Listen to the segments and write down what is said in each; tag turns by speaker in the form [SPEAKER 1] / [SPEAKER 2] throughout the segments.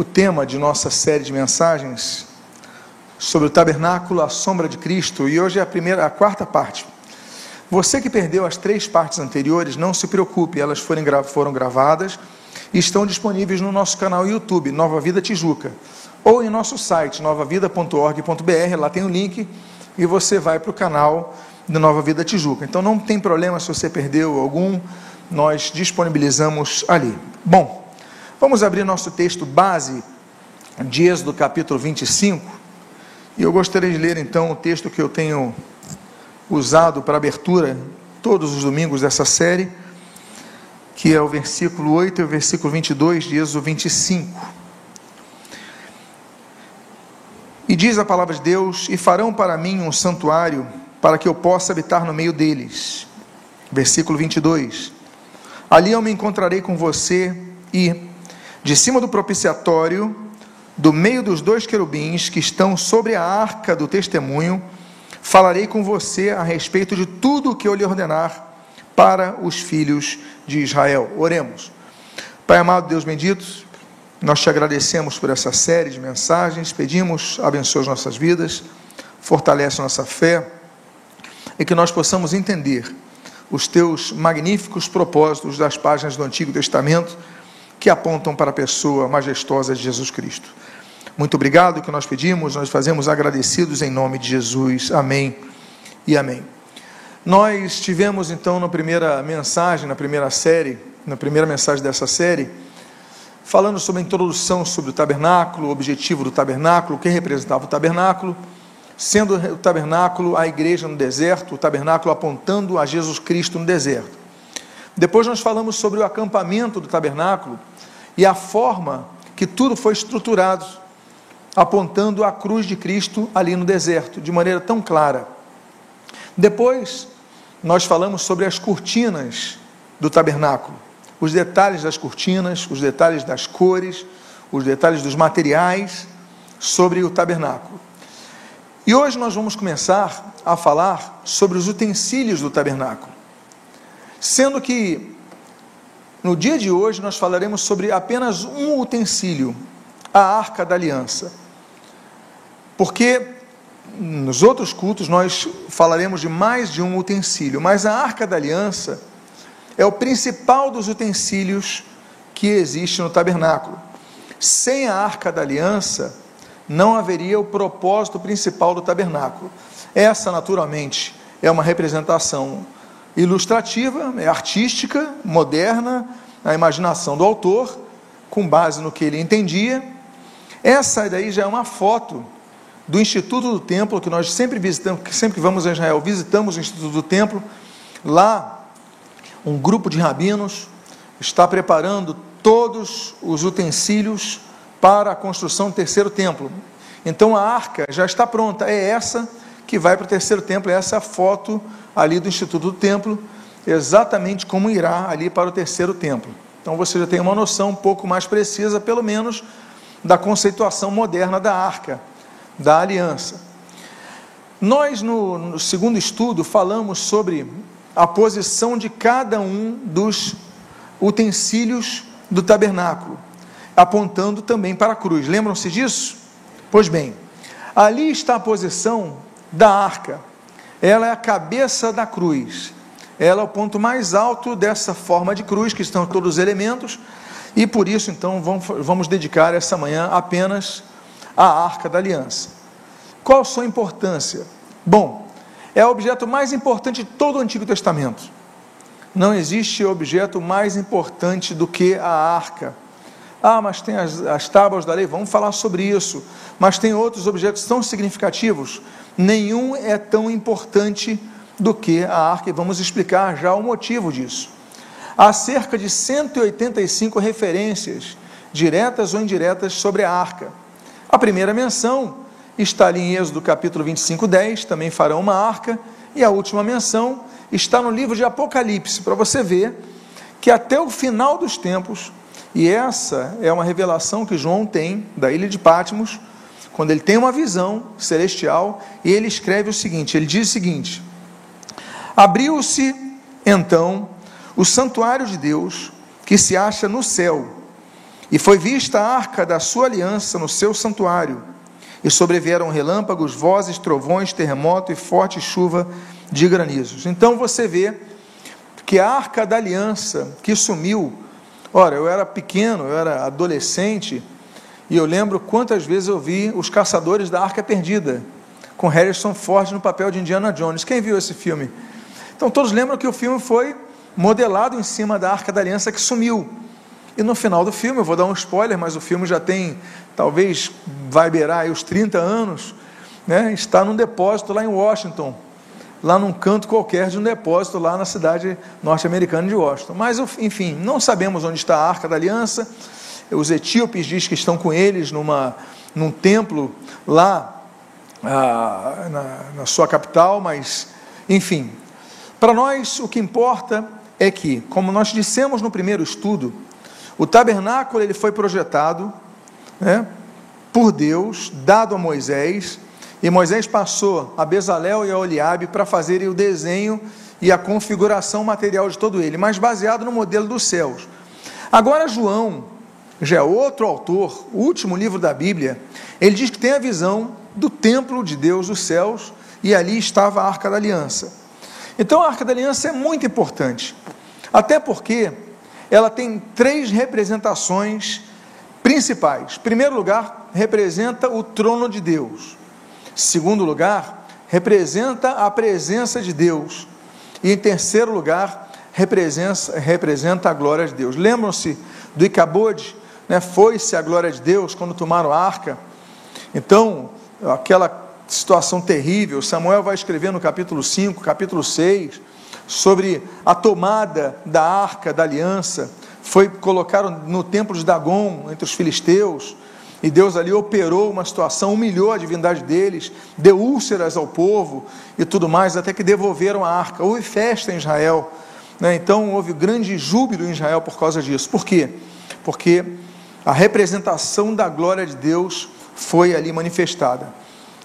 [SPEAKER 1] o tema de nossa série de mensagens sobre o tabernáculo, a sombra de Cristo, e hoje é a primeira, a quarta parte. Você que perdeu as três partes anteriores, não se preocupe, elas foram, foram gravadas e estão disponíveis no nosso canal YouTube, Nova Vida Tijuca, ou em nosso site, novavida.org.br, lá tem o link e você vai para o canal da Nova Vida Tijuca. Então não tem problema se você perdeu algum, nós disponibilizamos ali. Bom, vamos abrir nosso texto base de Êxodo capítulo 25. E eu gostaria de ler então o texto que eu tenho usado para abertura todos os domingos dessa série, que é o versículo 8 e o versículo 22 de Êxodo 25. E diz a palavra de Deus: E farão para mim um santuário, para que eu possa habitar no meio deles. Versículo 22. Ali eu me encontrarei com você, e, de cima do propiciatório, do meio dos dois querubins que estão sobre a arca do testemunho, falarei com você a respeito de tudo o que eu lhe ordenar para os filhos de Israel. Oremos. Pai amado, Deus bendito, nós te agradecemos por essa série de mensagens, pedimos, abençoe as nossas vidas, fortalece nossa fé e que nós possamos entender os teus magníficos propósitos das páginas do Antigo Testamento que apontam para a pessoa majestosa de Jesus Cristo. Muito obrigado que nós pedimos, nós fazemos agradecidos em nome de Jesus. Amém e amém. Nós tivemos então na primeira mensagem, na primeira série, na primeira mensagem dessa série, falando sobre a introdução sobre o tabernáculo, o objetivo do tabernáculo, quem representava o tabernáculo, sendo o tabernáculo a igreja no deserto, o tabernáculo apontando a Jesus Cristo no deserto. Depois nós falamos sobre o acampamento do tabernáculo e a forma que tudo foi estruturado apontando a cruz de Cristo ali no deserto, de maneira tão clara. Depois, nós falamos sobre as cortinas do tabernáculo, os detalhes das cortinas, os detalhes das cores, os detalhes dos materiais sobre o tabernáculo. E hoje nós vamos começar a falar sobre os utensílios do tabernáculo. Sendo que no dia de hoje nós falaremos sobre apenas um utensílio, a arca da aliança. Porque nos outros cultos nós falaremos de mais de um utensílio, mas a arca da aliança é o principal dos utensílios que existe no tabernáculo. Sem a arca da aliança, não haveria o propósito principal do tabernáculo. Essa, naturalmente, é uma representação ilustrativa, é artística, moderna, a imaginação do autor, com base no que ele entendia essa daí já é uma foto do Instituto do Templo, que nós sempre visitamos, que sempre que vamos a Israel, visitamos o Instituto do Templo. Lá, um grupo de rabinos está preparando todos os utensílios para a construção do terceiro templo. Então a arca já está pronta, é essa que vai para o terceiro templo, é essa foto ali do Instituto do Templo, exatamente como irá ali para o terceiro templo. Então você já tem uma noção um pouco mais precisa, pelo menos, da conceituação moderna da arca, da aliança. Nós, no, no segundo estudo, falamos sobre a posição de cada um dos utensílios do tabernáculo, apontando também para a cruz. Lembram-se disso? Pois bem, ali está a posição da arca. Ela é a cabeça da cruz. Ela é o ponto mais alto dessa forma de cruz, que estão todos os elementos, e por isso, então, vamos, vamos dedicar essa manhã apenas à Arca da Aliança. Qual a sua importância? Bom, é o objeto mais importante de todo o Antigo Testamento. Não existe objeto mais importante do que a arca. Ah, mas tem as, as tábuas da lei, vamos falar sobre isso. Mas tem outros objetos tão significativos. Nenhum é tão importante do que a arca, e vamos explicar já o motivo disso. Há cerca de 185 referências, diretas ou indiretas, sobre a arca. A primeira menção está ali em Êxodo capítulo 25, 10, também farão uma arca, e a última menção está no livro de Apocalipse, para você ver que até o final dos tempos, e essa é uma revelação que João tem da ilha de Patmos, quando ele tem uma visão celestial, e ele escreve o seguinte: ele diz o seguinte: Abriu-se então o santuário de Deus que se acha no céu, E foi vista a arca da sua aliança no seu santuário, e sobrevieram relâmpagos, vozes, trovões, terremoto e forte chuva de granizos. Então você vê que a arca da aliança que sumiu, ora, eu era pequeno, eu era adolescente, e eu lembro quantas vezes eu vi os caçadores da arca perdida, com Harrison Ford no papel de Indiana Jones. Quem viu esse filme? Então todos lembram que o filme foi modelado em cima da arca da aliança que sumiu. E no final do filme, eu vou dar um spoiler, mas o filme já tem, talvez, vai beirar os 30 anos, né? está num depósito lá em Washington, lá num canto qualquer de um depósito lá na cidade norte-americana de Washington. Mas, enfim, não sabemos onde está a Arca da Aliança. Os etíopes diz que estão com eles numa, num templo lá ah, na, na sua capital, mas, enfim, para nós o que importa é que, como nós dissemos no primeiro estudo, o tabernáculo ele foi projetado né, por Deus, dado a Moisés, e Moisés passou a Bezalel e a Oliabe para fazerem o desenho e a configuração material de todo ele, mas baseado no modelo dos céus. Agora, João, já é outro autor, o último livro da Bíblia, ele diz que tem a visão do templo de Deus, dos céus, e ali estava a arca da aliança. Então, a arca da aliança é muito importante, até porque ela tem três representações principais. Em primeiro lugar, representa o trono de Deus. Segundo lugar, representa a presença de Deus. E em terceiro lugar, representa, representa a glória de Deus. Lembram-se do Icabode? Né? Foi-se a glória de Deus quando tomaram a arca. Então, aquela situação terrível, Samuel vai escrever no capítulo 5, capítulo 6, sobre a tomada da arca da aliança. Foi colocado no templo de Dagon, entre os filisteus e Deus ali operou uma situação, humilhou a divindade deles, deu úlceras ao povo e tudo mais, até que devolveram a arca. Houve festa em Israel. Né? Então houve grande júbilo em Israel por causa disso. Por quê? Porque a representação da glória de Deus foi ali manifestada.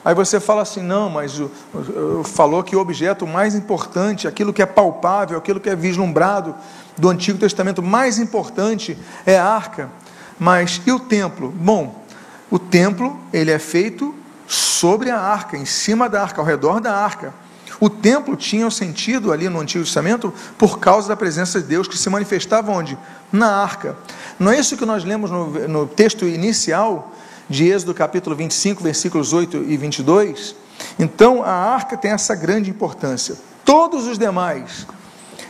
[SPEAKER 1] Aí você fala assim, não, mas o, o, falou que o objeto mais importante, aquilo que é palpável, aquilo que é vislumbrado do Antigo Testamento, mais importante é a arca. Mas e o templo? Bom, o templo, ele é feito sobre a arca, em cima da arca, ao redor da arca. O templo tinha o um sentido ali no Antigo Testamento por causa da presença de Deus que se manifestava onde? Na arca. Não é isso que nós lemos no, no texto inicial de Êxodo capítulo 25, versículos 8 e 22? Então a arca tem essa grande importância. Todos os demais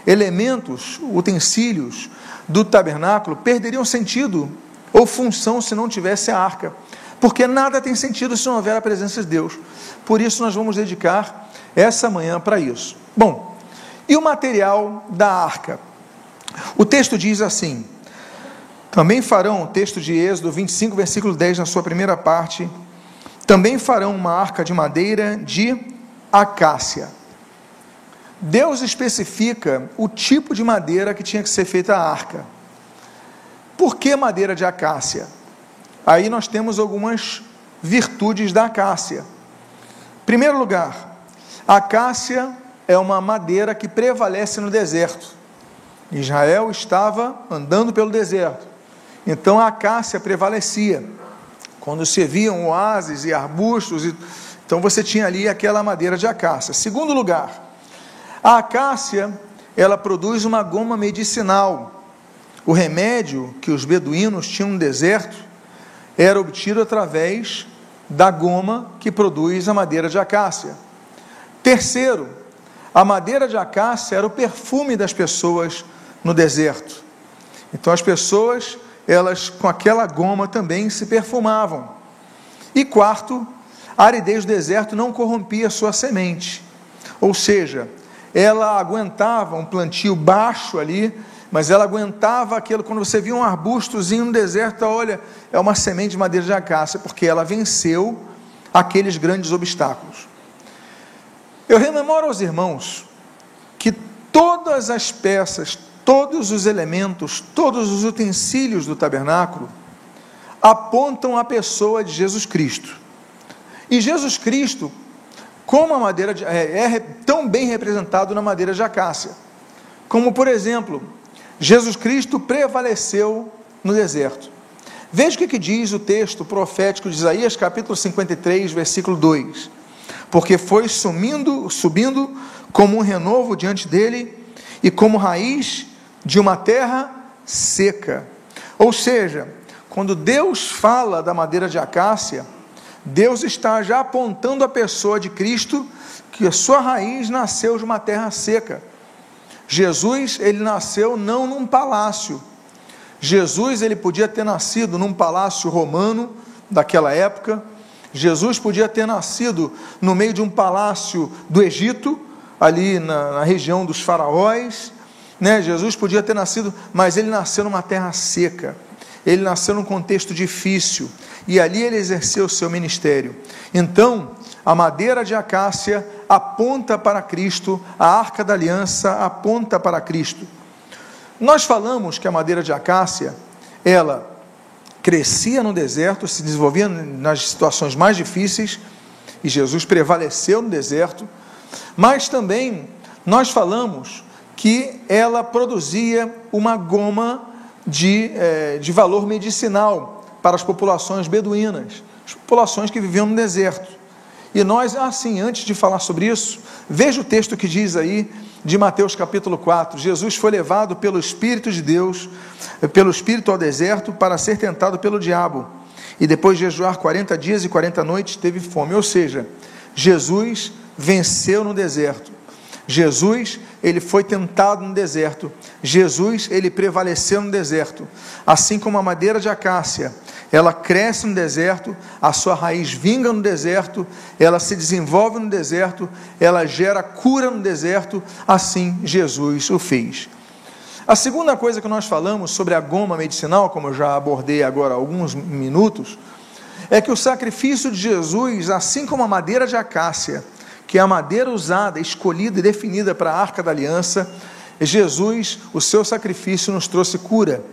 [SPEAKER 1] elementos, utensílios do tabernáculo perderiam sentido ou função se não tivesse a arca. Porque nada tem sentido se não houver a presença de Deus. Por isso nós vamos dedicar essa manhã para isso. Bom, e o material da arca? O texto diz assim: também farão, o texto de Êxodo 25, versículo 10, na sua primeira parte, também farão uma arca de madeira de acácia. Deus especifica o tipo de madeira que tinha que ser feita a arca. Por que madeira de acácia? Aí nós temos algumas virtudes da acácia. Primeiro lugar, a acácia é uma madeira que prevalece no deserto. Israel estava andando pelo deserto. Então a acácia prevalecia. Quando se viam oásis e arbustos, então você tinha ali aquela madeira de acácia. Segundo lugar, a acácia, ela produz uma goma medicinal. O remédio que os beduínos tinham no deserto era obtido através da goma que produz a madeira de acácia. Terceiro, a madeira de acácia era o perfume das pessoas no deserto. Então as pessoas, elas com aquela goma também se perfumavam. E quarto, a aridez do deserto não corrompia sua semente. Ou seja, ela aguentava um plantio baixo ali mas ela aguentava aquilo. Quando você via um arbustozinho no deserto, olha, é uma semente de madeira de acácia, porque ela venceu aqueles grandes obstáculos. Eu rememoro aos irmãos que todas as peças, todos os elementos, todos os utensílios do tabernáculo apontam a pessoa de Jesus Cristo. E Jesus Cristo, como a madeira de, é, é tão bem representado na madeira de acácia, como por exemplo Jesus Cristo prevaleceu no deserto. Veja o que diz o texto profético de Isaías, capítulo 53, versículo 2. Porque foi sumindo, subindo como um renovo diante dele e como raiz de uma terra seca. Ou seja, quando Deus fala da madeira de acácia, Deus está já apontando a pessoa de Cristo que a sua raiz nasceu de uma terra seca. Jesus, ele nasceu não num palácio. Jesus, ele podia ter nascido num palácio romano daquela época. Jesus podia ter nascido no meio de um palácio do Egito, ali na, na região dos faraós. Né? Jesus podia ter nascido, mas ele nasceu numa terra seca. Ele nasceu num contexto difícil e ali ele exerceu o seu ministério. Então, a madeira de acácia aponta para Cristo, a arca da aliança aponta para Cristo. Nós falamos que a madeira de acácia, ela crescia no deserto, se desenvolvia nas situações mais difíceis, e Jesus prevaleceu no deserto, mas também nós falamos que ela produzia uma goma de, é, de valor medicinal para as populações beduínas, as populações que viviam no deserto. E nós, assim, antes de falar sobre isso, veja o texto que diz aí de Mateus capítulo 4: Jesus foi levado pelo Espírito de Deus, pelo Espírito ao deserto, para ser tentado pelo diabo. E depois de jejuar 40 dias e 40 noites, teve fome. Ou seja, Jesus venceu no deserto. Jesus, ele foi tentado no deserto. Jesus, ele prevaleceu no deserto. Assim como a madeira de acácia, ela cresce no deserto, a sua raiz vinga no deserto, ela se desenvolve no deserto, ela gera cura no deserto, assim Jesus o fez. A segunda coisa que nós falamos sobre a goma medicinal, como eu já abordei agora há alguns minutos, é que o sacrifício de Jesus, assim como a madeira de acácia, que é a madeira usada, escolhida e definida para a arca da aliança, Jesus, o seu sacrifício nos trouxe cura.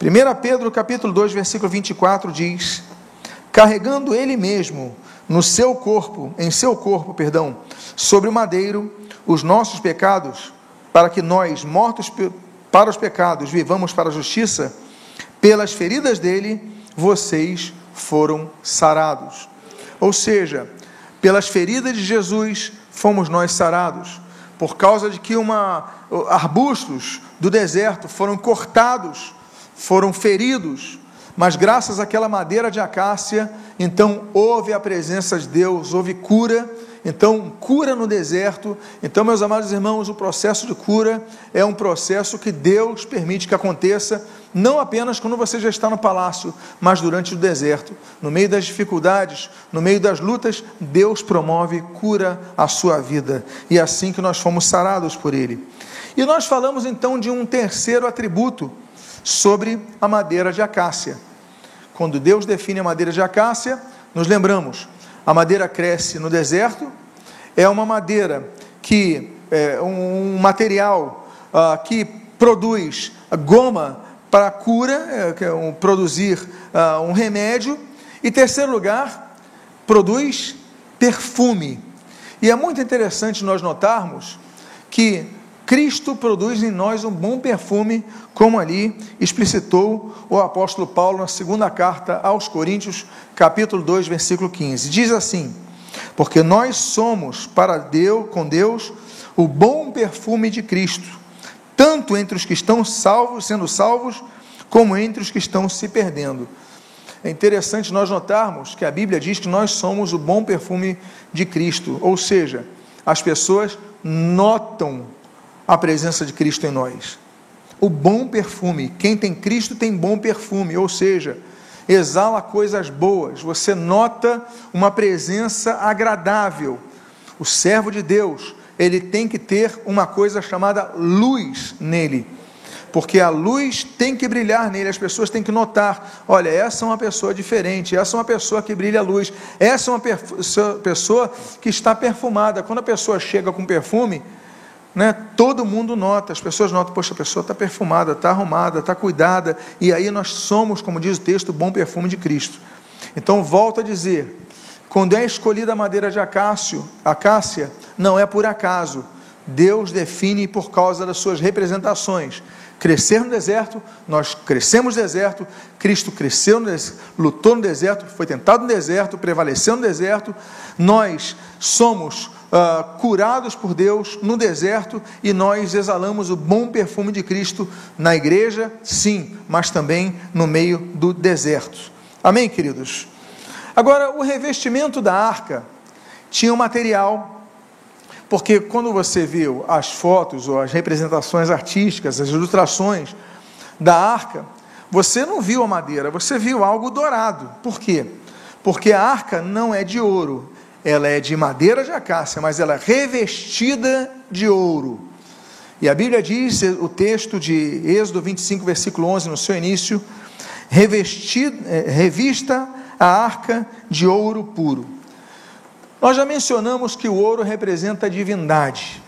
[SPEAKER 1] 1 Pedro capítulo 2, versículo 24 diz: carregando ele mesmo no seu corpo, em seu corpo, perdão, sobre o madeiro, os nossos pecados, para que nós, mortos para os pecados, vivamos para a justiça, pelas feridas dele, vocês foram sarados. Ou seja, pelas feridas de Jesus, fomos nós sarados. Por causa de que uma, arbustos do deserto foram cortados foram feridos, mas graças àquela madeira de acácia, então houve a presença de Deus, houve cura, então cura no deserto. Então, meus amados irmãos, o processo de cura é um processo que Deus permite que aconteça, não apenas quando você já está no palácio, mas durante o deserto. No meio das dificuldades, no meio das lutas, Deus promove cura à sua vida. E é assim que nós fomos sarados por Ele. E nós falamos então de um terceiro atributo sobre a madeira de acácia. Quando Deus define a madeira de acácia, nos lembramos, a madeira cresce no deserto, é uma madeira que é um material ah, que produz goma para cura, é, é um, produzir ah, um remédio, e terceiro lugar, produz perfume. E é muito interessante nós notarmos que Cristo produz em nós um bom perfume, como ali explicitou o apóstolo Paulo na segunda carta aos Coríntios, capítulo 2, versículo 15. Diz assim: Porque nós somos para Deus, com Deus, o bom perfume de Cristo, tanto entre os que estão salvos, sendo salvos, como entre os que estão se perdendo. É interessante nós notarmos que a Bíblia diz que nós somos o bom perfume de Cristo, ou seja, as pessoas notam a presença de Cristo em nós. O bom perfume, quem tem Cristo tem bom perfume, ou seja, exala coisas boas, você nota uma presença agradável. O servo de Deus, ele tem que ter uma coisa chamada luz nele, porque a luz tem que brilhar nele, as pessoas têm que notar: olha, essa é uma pessoa diferente, essa é uma pessoa que brilha a luz, essa é uma pessoa que está perfumada. Quando a pessoa chega com perfume, né? Todo mundo nota, as pessoas notam, poxa, a pessoa está perfumada, está arrumada, está cuidada, e aí nós somos, como diz o texto, o bom perfume de Cristo. Então, volto a dizer, quando é escolhida a madeira de acácio, acácia, não é por acaso. Deus define por causa das suas representações. crescer no deserto, nós crescemos no deserto, Cristo cresceu, no deserto, lutou no deserto, foi tentado no deserto, prevaleceu no deserto, nós somos uh, curados por Deus no deserto e nós exalamos o bom perfume de Cristo na igreja, sim, mas também no meio do deserto. Amém, queridos? Agora, o revestimento da arca tinha um material porque quando você viu as fotos ou as representações artísticas, as ilustrações da arca, você não viu a madeira, você viu algo dourado. Por quê? Porque a arca não é de ouro, ela é de madeira de acácia, mas ela é revestida de ouro. E a Bíblia diz, o texto de Êxodo 25, versículo 11, no seu início, revestida, é, revista a arca de ouro puro. Nós já mencionamos que o ouro representa a divindade,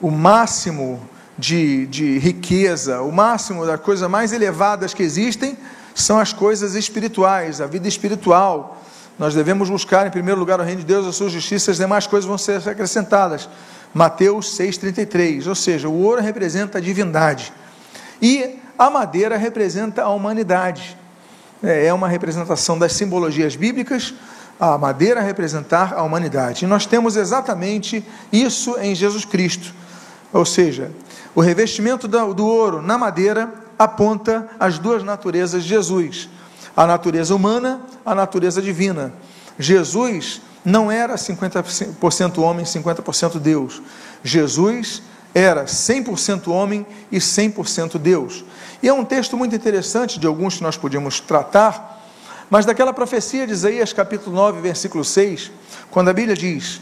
[SPEAKER 1] o máximo de, de riqueza, o máximo das coisas mais elevadas que existem são as coisas espirituais, a vida espiritual. Nós devemos buscar em primeiro lugar o reino de Deus, a sua justiça, as demais coisas vão ser acrescentadas. Mateus 6,33. Ou seja, o ouro representa a divindade e a madeira representa a humanidade. É, é uma representação das simbologias bíblicas a madeira representar a humanidade. E nós temos exatamente isso em Jesus Cristo. Ou seja, o revestimento do ouro na madeira aponta as duas naturezas de Jesus: a natureza humana, a natureza divina. Jesus não era 50% homem, 50% Deus. Jesus era 100% homem e 100% Deus. E é um texto muito interessante de alguns que nós podíamos tratar, mas daquela profecia de Isaías capítulo 9, versículo 6, quando a Bíblia diz: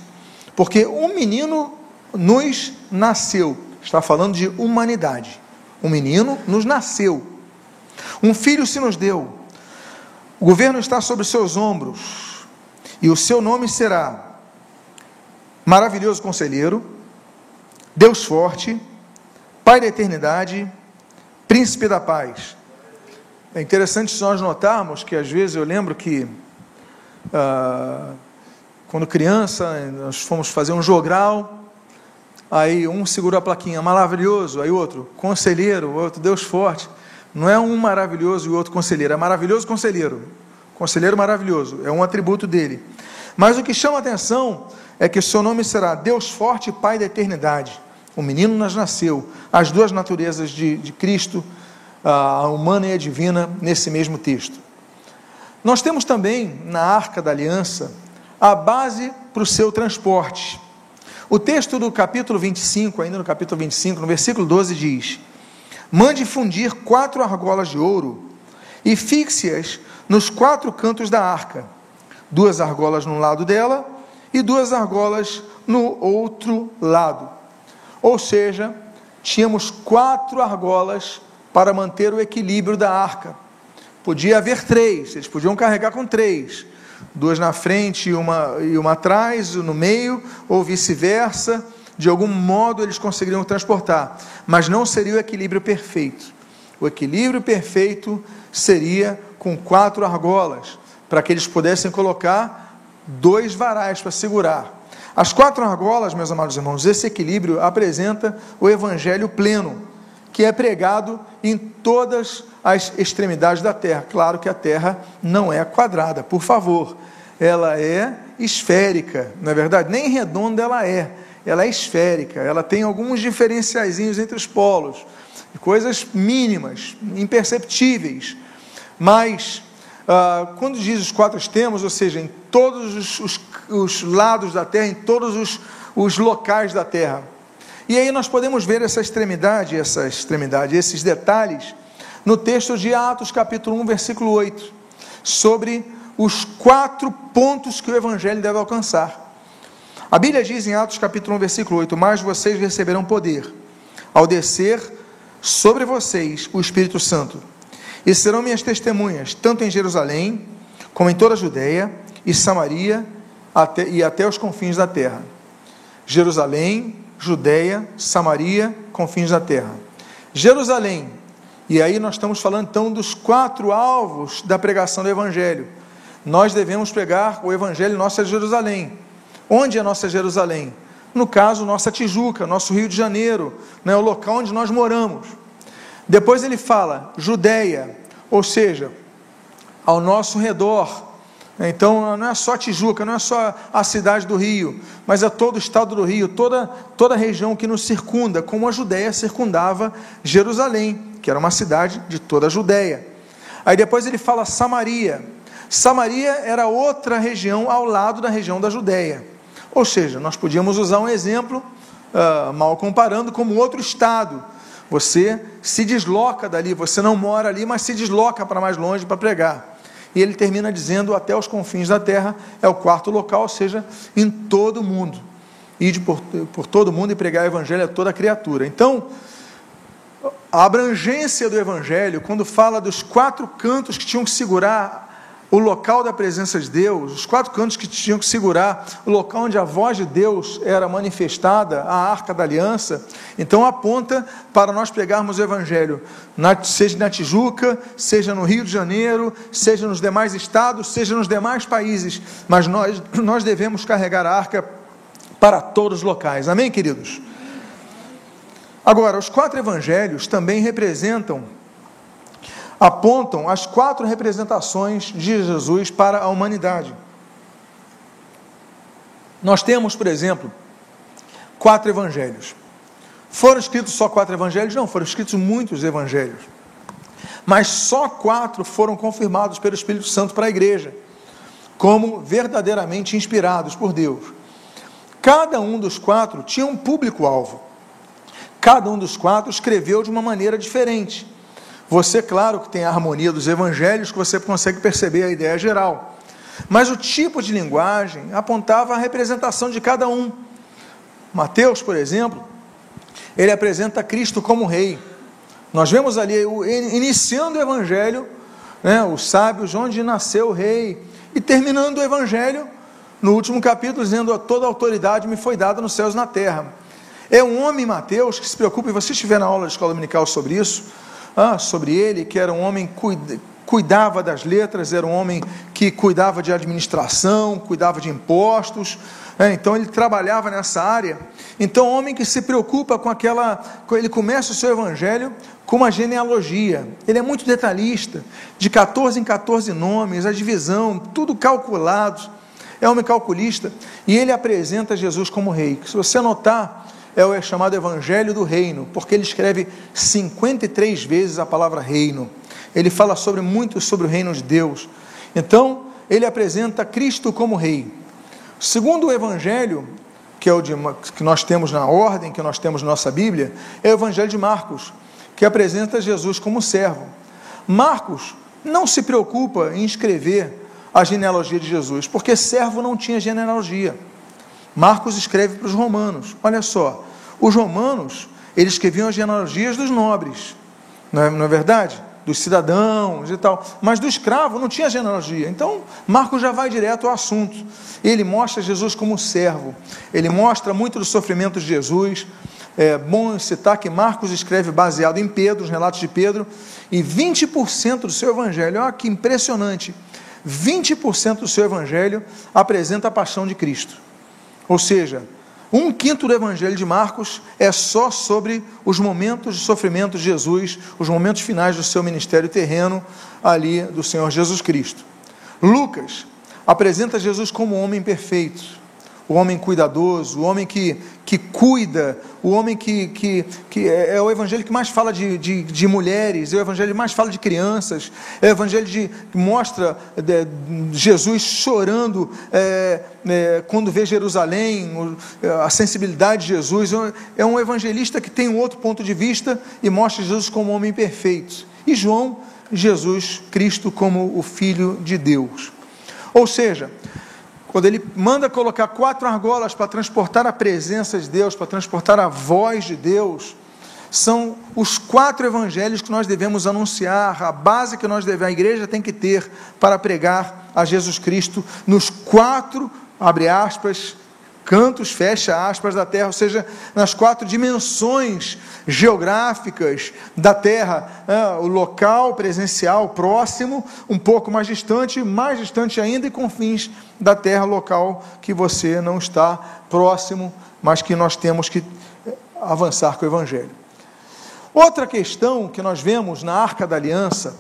[SPEAKER 1] Porque um menino nos nasceu, está falando de humanidade. Um menino nos nasceu, um filho se nos deu, o governo está sobre seus ombros, e o seu nome será Maravilhoso Conselheiro, Deus Forte, Pai da Eternidade, Príncipe da Paz. É interessante nós notarmos que às vezes eu lembro que ah, quando criança nós fomos fazer um jogral, aí um segurou a plaquinha maravilhoso, aí outro conselheiro, outro Deus forte. Não é um maravilhoso e o outro conselheiro, é maravilhoso conselheiro. Conselheiro maravilhoso, é um atributo dele. Mas o que chama a atenção é que seu nome será Deus forte Pai da eternidade. O menino nasceu, as duas naturezas de, de Cristo a humana e a divina nesse mesmo texto. Nós temos também na Arca da Aliança a base para o seu transporte. O texto do capítulo 25, ainda no capítulo 25, no versículo 12, diz: Mande fundir quatro argolas de ouro e fixe-as nos quatro cantos da arca, duas argolas num lado dela e duas argolas no outro lado. Ou seja, tínhamos quatro argolas para manter o equilíbrio da arca. Podia haver três, eles podiam carregar com três, duas na frente e uma, e uma atrás, no meio, ou vice-versa. De algum modo eles conseguiriam transportar, mas não seria o equilíbrio perfeito. O equilíbrio perfeito seria com quatro argolas, para que eles pudessem colocar dois varais para segurar. As quatro argolas, meus amados irmãos, esse equilíbrio apresenta o evangelho pleno que é pregado em todas as extremidades da terra. Claro que a terra não é quadrada, por favor. Ela é esférica, não é verdade? Nem redonda ela é. Ela é esférica, ela tem alguns diferenciaizinhos entre os polos, coisas mínimas, imperceptíveis. Mas, ah, quando diz os quatro extremos, ou seja, em todos os, os, os lados da terra, em todos os, os locais da terra, e aí nós podemos ver essa extremidade, essa extremidade, esses detalhes no texto de Atos, capítulo 1, versículo 8, sobre os quatro pontos que o evangelho deve alcançar. A Bíblia diz em Atos, capítulo 1, versículo 8: Mas vocês receberão poder ao descer sobre vocês o Espírito Santo, e serão minhas testemunhas, tanto em Jerusalém, como em toda a Judéia e Samaria até, e até os confins da terra. Jerusalém, Judéia, Samaria, confins da terra. Jerusalém. E aí nós estamos falando então dos quatro alvos da pregação do Evangelho. Nós devemos pregar o Evangelho nossa Jerusalém. Onde é nossa Jerusalém? No caso, nossa Tijuca, nosso Rio de Janeiro, né, o local onde nós moramos. Depois ele fala Judéia, ou seja, ao nosso redor. Então não é só Tijuca, não é só a cidade do Rio, mas é todo o estado do Rio, toda, toda a região que nos circunda, como a Judéia circundava Jerusalém, que era uma cidade de toda a Judéia. Aí depois ele fala Samaria. Samaria era outra região ao lado da região da Judéia. Ou seja, nós podíamos usar um exemplo, uh, mal comparando, como outro estado. Você se desloca dali, você não mora ali, mas se desloca para mais longe para pregar. E ele termina dizendo: até os confins da terra é o quarto local, ou seja, em todo o mundo. Ide por, por todo mundo e pregar o evangelho a toda criatura. Então, a abrangência do evangelho, quando fala dos quatro cantos que tinham que segurar o local da presença de Deus, os quatro cantos que tinham que segurar, o local onde a voz de Deus era manifestada, a arca da aliança, então aponta para nós pregarmos o Evangelho, seja na Tijuca, seja no Rio de Janeiro, seja nos demais estados, seja nos demais países, mas nós, nós devemos carregar a arca para todos os locais, amém, queridos? Agora, os quatro evangelhos também representam apontam as quatro representações de Jesus para a humanidade. Nós temos, por exemplo, quatro evangelhos. Foram escritos só quatro evangelhos? Não, foram escritos muitos evangelhos. Mas só quatro foram confirmados pelo Espírito Santo para a igreja, como verdadeiramente inspirados por Deus. Cada um dos quatro tinha um público-alvo. Cada um dos quatro escreveu de uma maneira diferente. Você, claro, que tem a harmonia dos evangelhos, que você consegue perceber a ideia geral. Mas o tipo de linguagem apontava a representação de cada um. Mateus, por exemplo, ele apresenta Cristo como rei. Nós vemos ali, iniciando o evangelho, né, os sábios, onde nasceu o rei, e terminando o evangelho, no último capítulo, dizendo: Toda autoridade me foi dada nos céus e na terra. É um homem, Mateus, que se preocupa, e você estiver na aula de escola dominical sobre isso, ah, sobre ele, que era um homem que cuidava das letras, era um homem que cuidava de administração, cuidava de impostos, é, então ele trabalhava nessa área. Então, homem que se preocupa com aquela. Ele começa o seu evangelho com uma genealogia, ele é muito detalhista, de 14 em 14 nomes, a divisão, tudo calculado. É um homem calculista e ele apresenta Jesus como rei. Se você notar, é o chamado Evangelho do Reino, porque ele escreve 53 vezes a palavra reino. Ele fala sobre muito sobre o reino de Deus. Então, ele apresenta Cristo como rei. Segundo o Evangelho, que é o de, que nós temos na ordem, que nós temos na nossa Bíblia, é o Evangelho de Marcos, que apresenta Jesus como servo. Marcos não se preocupa em escrever a genealogia de Jesus, porque servo não tinha genealogia. Marcos escreve para os romanos. Olha só, os romanos, eles escreviam as genealogias dos nobres, não é, não é verdade? Dos cidadãos e tal, mas do escravo não tinha genealogia. Então, Marcos já vai direto ao assunto. Ele mostra Jesus como servo, ele mostra muito do sofrimento de Jesus. É bom citar que Marcos escreve baseado em Pedro, os relatos de Pedro, e 20% do seu evangelho, olha que impressionante, 20% do seu evangelho apresenta a paixão de Cristo. Ou seja, um quinto do Evangelho de Marcos é só sobre os momentos de sofrimento de Jesus, os momentos finais do seu ministério terreno, ali do Senhor Jesus Cristo. Lucas apresenta Jesus como um homem perfeito, o homem cuidadoso, o homem que, que cuida, o homem que, que, que é, é o evangelho que mais fala de, de, de, mulheres, é o evangelho que mais fala de crianças, é o evangelho de, que mostra de, Jesus chorando é, é, quando vê Jerusalém, a sensibilidade de Jesus. É um evangelista que tem um outro ponto de vista e mostra Jesus como um homem perfeito. E João, Jesus Cristo como o Filho de Deus. Ou seja, quando ele manda colocar quatro argolas para transportar a presença de Deus, para transportar a voz de Deus, são os quatro evangelhos que nós devemos anunciar, a base que nós devemos, a igreja tem que ter para pregar a Jesus Cristo nos quatro, abre aspas, cantos, fecha aspas, da terra, ou seja, nas quatro dimensões geográficas da terra, é, o local presencial próximo, um pouco mais distante, mais distante ainda, e confins da terra local que você não está próximo, mas que nós temos que avançar com o Evangelho. Outra questão que nós vemos na Arca da Aliança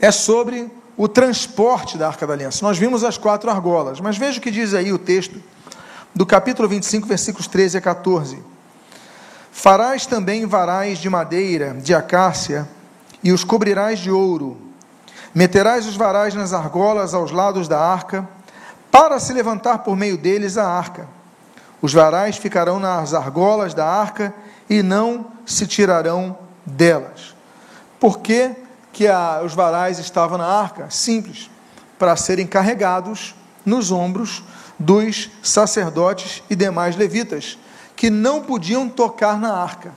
[SPEAKER 1] é sobre o transporte da Arca da Aliança. Nós vimos as quatro argolas, mas veja o que diz aí o texto do capítulo 25, versículos 13 a 14. Farás também varais de madeira, de acácia, e os cobrirás de ouro. Meterás os varais nas argolas aos lados da arca, para se levantar por meio deles a arca. Os varais ficarão nas argolas da arca e não se tirarão delas. Por que, que a, os varais estavam na arca? Simples, para serem carregados nos ombros dos sacerdotes e demais levitas, que não podiam tocar na arca.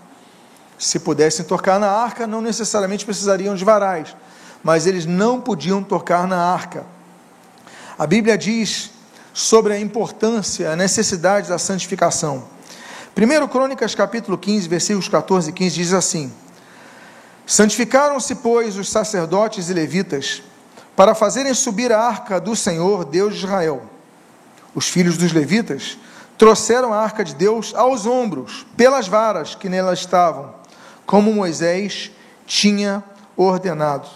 [SPEAKER 1] Se pudessem tocar na arca, não necessariamente precisariam de varais, mas eles não podiam tocar na arca. A Bíblia diz sobre a importância, a necessidade da santificação. 1 Crônicas capítulo 15, versículos 14 e 15 diz assim: Santificaram-se, pois, os sacerdotes e levitas, para fazerem subir a arca do Senhor, Deus de Israel. Os filhos dos levitas trouxeram a arca de Deus aos ombros, pelas varas que nela estavam, como Moisés tinha ordenado.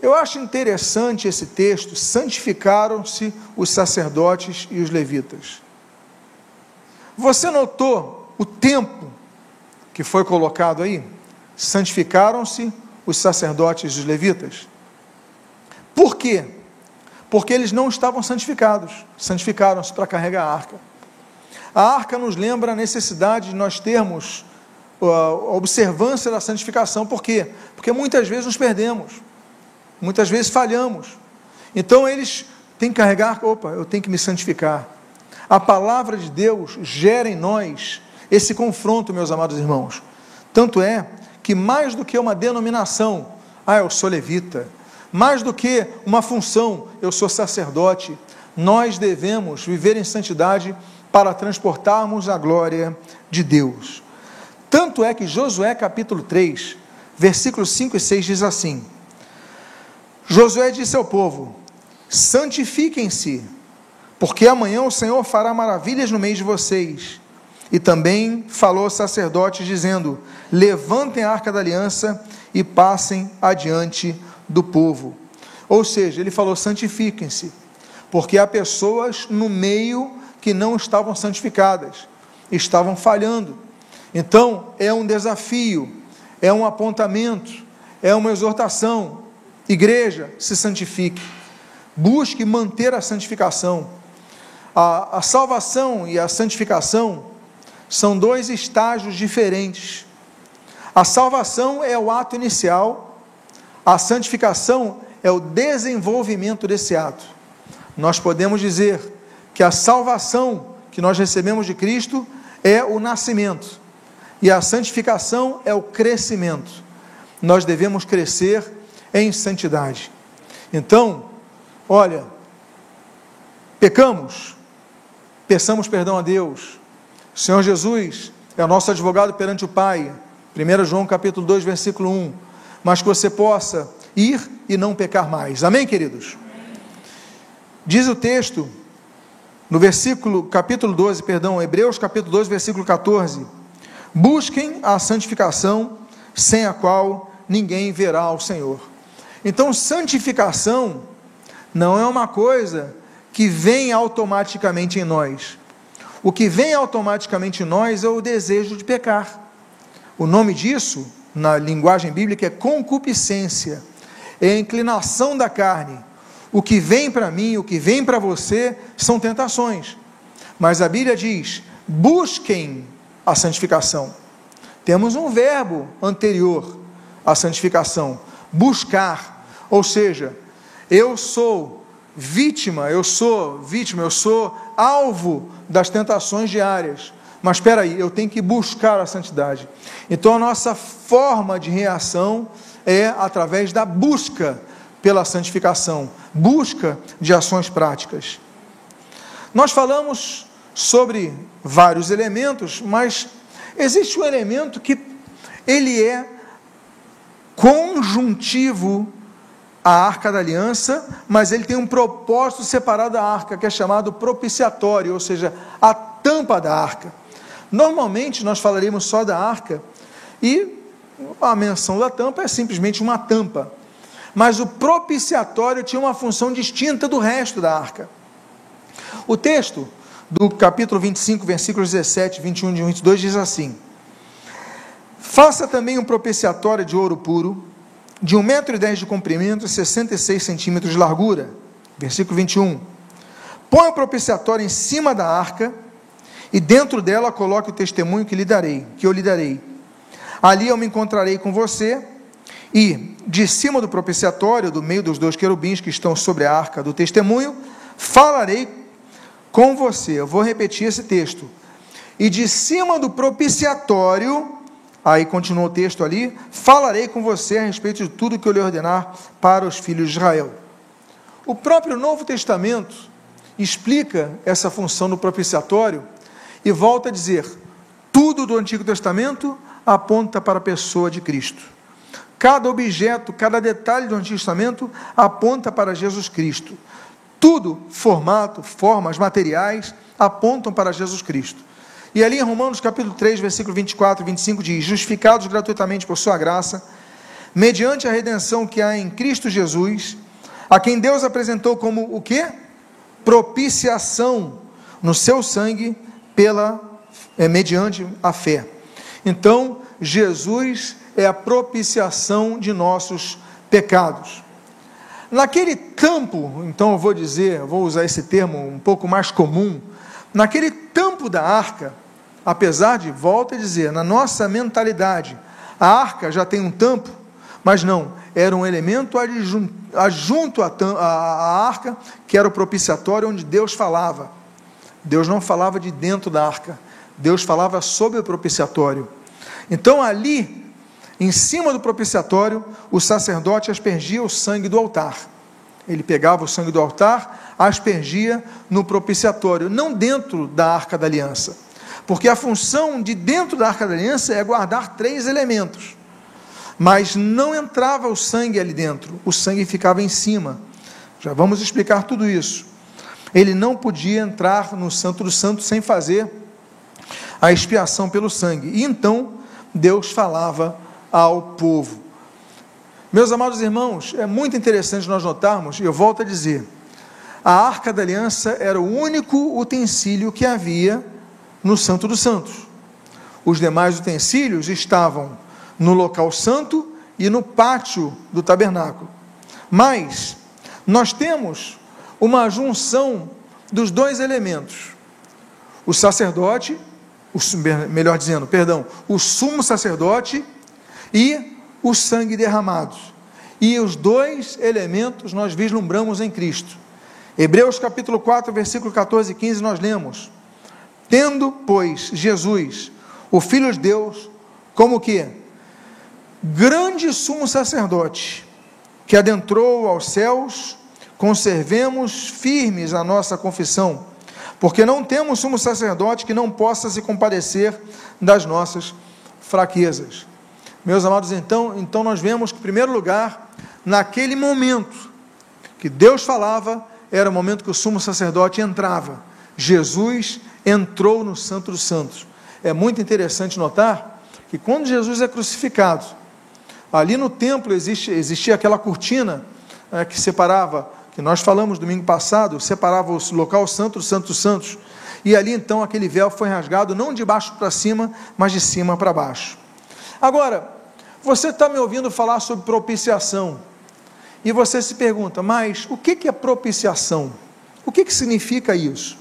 [SPEAKER 1] Eu acho interessante esse texto: santificaram-se os sacerdotes e os levitas. Você notou o tempo que foi colocado aí? Santificaram-se os sacerdotes e os levitas. Por quê? Porque eles não estavam santificados, santificaram-se para carregar a arca. A arca nos lembra a necessidade de nós termos a observância da santificação, por quê? Porque muitas vezes nos perdemos, muitas vezes falhamos. Então eles têm que carregar, opa, eu tenho que me santificar. A palavra de Deus gera em nós esse confronto, meus amados irmãos. Tanto é que mais do que uma denominação, ah, eu sou levita, mais do que uma função, eu sou sacerdote, nós devemos viver em santidade para transportarmos a glória de Deus. Tanto é que Josué capítulo 3, versículos 5 e 6 diz assim: Josué disse ao povo: Santifiquem-se, porque amanhã o Senhor fará maravilhas no meio de vocês. E também falou aos sacerdotes, dizendo: Levantem a arca da aliança e passem adiante do povo. Ou seja, ele falou: santifiquem-se, porque há pessoas no meio que não estavam santificadas, estavam falhando. Então, é um desafio, é um apontamento, é uma exortação. Igreja, se santifique, busque manter a santificação. A, a salvação e a santificação são dois estágios diferentes. A salvação é o ato inicial, a santificação é o desenvolvimento desse ato. Nós podemos dizer que a salvação que nós recebemos de Cristo é o nascimento e a santificação é o crescimento. Nós devemos crescer em santidade. Então, olha, pecamos, peçamos perdão a Deus. O Senhor Jesus é o nosso advogado perante o Pai. 1 João capítulo 2, versículo 1. Mas que você possa ir e não pecar mais. Amém, queridos? Diz o texto, no versículo, capítulo 12, perdão, Hebreus capítulo 2, versículo 14. Busquem a santificação, sem a qual ninguém verá o Senhor. Então, santificação não é uma coisa que vem automaticamente em nós. O que vem automaticamente em nós é o desejo de pecar. O nome disso, na linguagem bíblica, é concupiscência, é a inclinação da carne. O que vem para mim, o que vem para você, são tentações. Mas a Bíblia diz: busquem a santificação. Temos um verbo anterior à santificação: buscar. Ou seja, eu sou vítima, eu sou vítima, eu sou alvo das tentações diárias. Mas espera aí, eu tenho que buscar a santidade. Então a nossa forma de reação é através da busca pela santificação, busca de ações práticas. Nós falamos sobre vários elementos, mas existe um elemento que ele é conjuntivo a arca da aliança, mas ele tem um propósito separado da arca, que é chamado propiciatório, ou seja, a tampa da arca. Normalmente nós falaremos só da arca E a menção da tampa é simplesmente uma tampa. Mas o propiciatório tinha uma função distinta do resto da arca. O texto do capítulo 25, versículos 17, 21 e 22 diz assim: Faça também um propiciatório de ouro puro, de 1,10m de comprimento e 66 centímetros de largura. Versículo 21. Põe o propiciatório em cima da arca, e dentro dela coloque o testemunho que lhe darei, que eu lhe darei. Ali eu me encontrarei com você, e de cima do propiciatório, do meio dos dois querubins que estão sobre a arca do testemunho, falarei com você. Eu vou repetir esse texto. E de cima do propiciatório, aí continua o texto ali, falarei com você a respeito de tudo que eu lhe ordenar para os filhos de Israel. O próprio Novo Testamento explica essa função do propiciatório e volta a dizer: tudo do Antigo Testamento aponta para a pessoa de Cristo. Cada objeto, cada detalhe do Antigo Testamento aponta para Jesus Cristo. Tudo, formato, formas, materiais, apontam para Jesus Cristo. E ali em Romanos capítulo 3, versículo 24 e 25 diz: Justificados gratuitamente por sua graça, mediante a redenção que há em Cristo Jesus, a quem Deus apresentou como o quê? Propiciação no seu sangue pela é, mediante a fé. Então, Jesus é a propiciação de nossos pecados. Naquele campo, então eu vou dizer, vou usar esse termo um pouco mais comum, naquele tampo da arca, apesar de, volta a dizer, na nossa mentalidade, a arca já tem um tampo, mas não, era um elemento adjunto à arca, que era o propiciatório onde Deus falava. Deus não falava de dentro da arca, Deus falava sobre o propiciatório. Então ali, em cima do propiciatório, o sacerdote aspergia o sangue do altar. Ele pegava o sangue do altar, aspergia no propiciatório, não dentro da arca da aliança. Porque a função de dentro da arca da aliança é guardar três elementos. Mas não entrava o sangue ali dentro, o sangue ficava em cima. Já vamos explicar tudo isso. Ele não podia entrar no Santo dos Santos sem fazer a expiação pelo sangue. E então Deus falava ao povo. Meus amados irmãos, é muito interessante nós notarmos, e eu volto a dizer, a arca da aliança era o único utensílio que havia no Santo dos Santos. Os demais utensílios estavam no local santo e no pátio do tabernáculo. Mas nós temos uma junção dos dois elementos. O sacerdote, o, melhor dizendo, perdão, o sumo sacerdote e o sangue derramado. E os dois elementos nós vislumbramos em Cristo. Hebreus capítulo 4, versículo 14 e 15 nós lemos: Tendo, pois, Jesus, o Filho de Deus, como que grande sumo sacerdote, que adentrou aos céus, conservemos firmes a nossa confissão, porque não temos sumo sacerdote que não possa se compadecer das nossas fraquezas. Meus amados, então, então nós vemos que, em primeiro lugar, naquele momento que Deus falava, era o momento que o sumo sacerdote entrava. Jesus entrou no Santo dos Santos. É muito interessante notar que quando Jesus é crucificado, ali no templo existe, existia aquela cortina é, que separava, que nós falamos domingo passado, separava o local santo do Santo Santos. E ali então aquele véu foi rasgado não de baixo para cima, mas de cima para baixo. Agora, você está me ouvindo falar sobre propiciação. E você se pergunta, mas o que é propiciação? O que, que significa isso?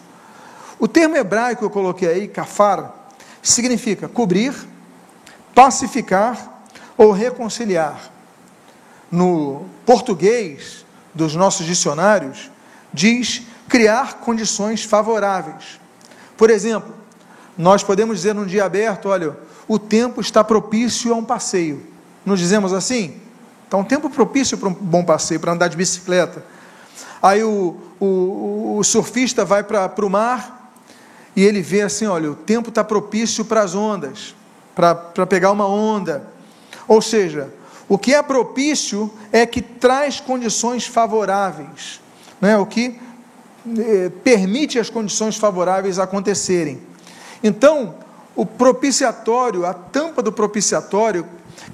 [SPEAKER 1] O termo hebraico que eu coloquei aí, kafar, significa cobrir, pacificar ou reconciliar. No português dos nossos dicionários, diz criar condições favoráveis. Por exemplo, nós podemos dizer num dia aberto: olha, o tempo está propício a um passeio. Nos dizemos assim? Está um tempo propício para um bom passeio, para andar de bicicleta. Aí o, o, o surfista vai para o mar e ele vê assim: olha, o tempo está propício para as ondas, para pegar uma onda. Ou seja, o que é propício é que traz condições favoráveis, né? o que eh, permite as condições favoráveis acontecerem. Então, o propiciatório, a tampa do propiciatório,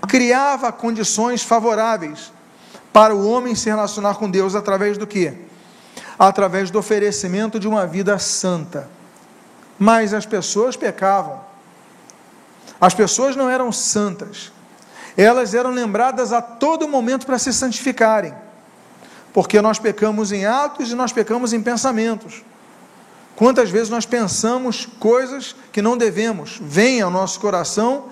[SPEAKER 1] criava condições favoráveis para o homem se relacionar com Deus através do que? Através do oferecimento de uma vida santa. Mas as pessoas pecavam. As pessoas não eram santas. Elas eram lembradas a todo momento para se santificarem. Porque nós pecamos em atos e nós pecamos em pensamentos. Quantas vezes nós pensamos coisas que não devemos? Vem ao nosso coração,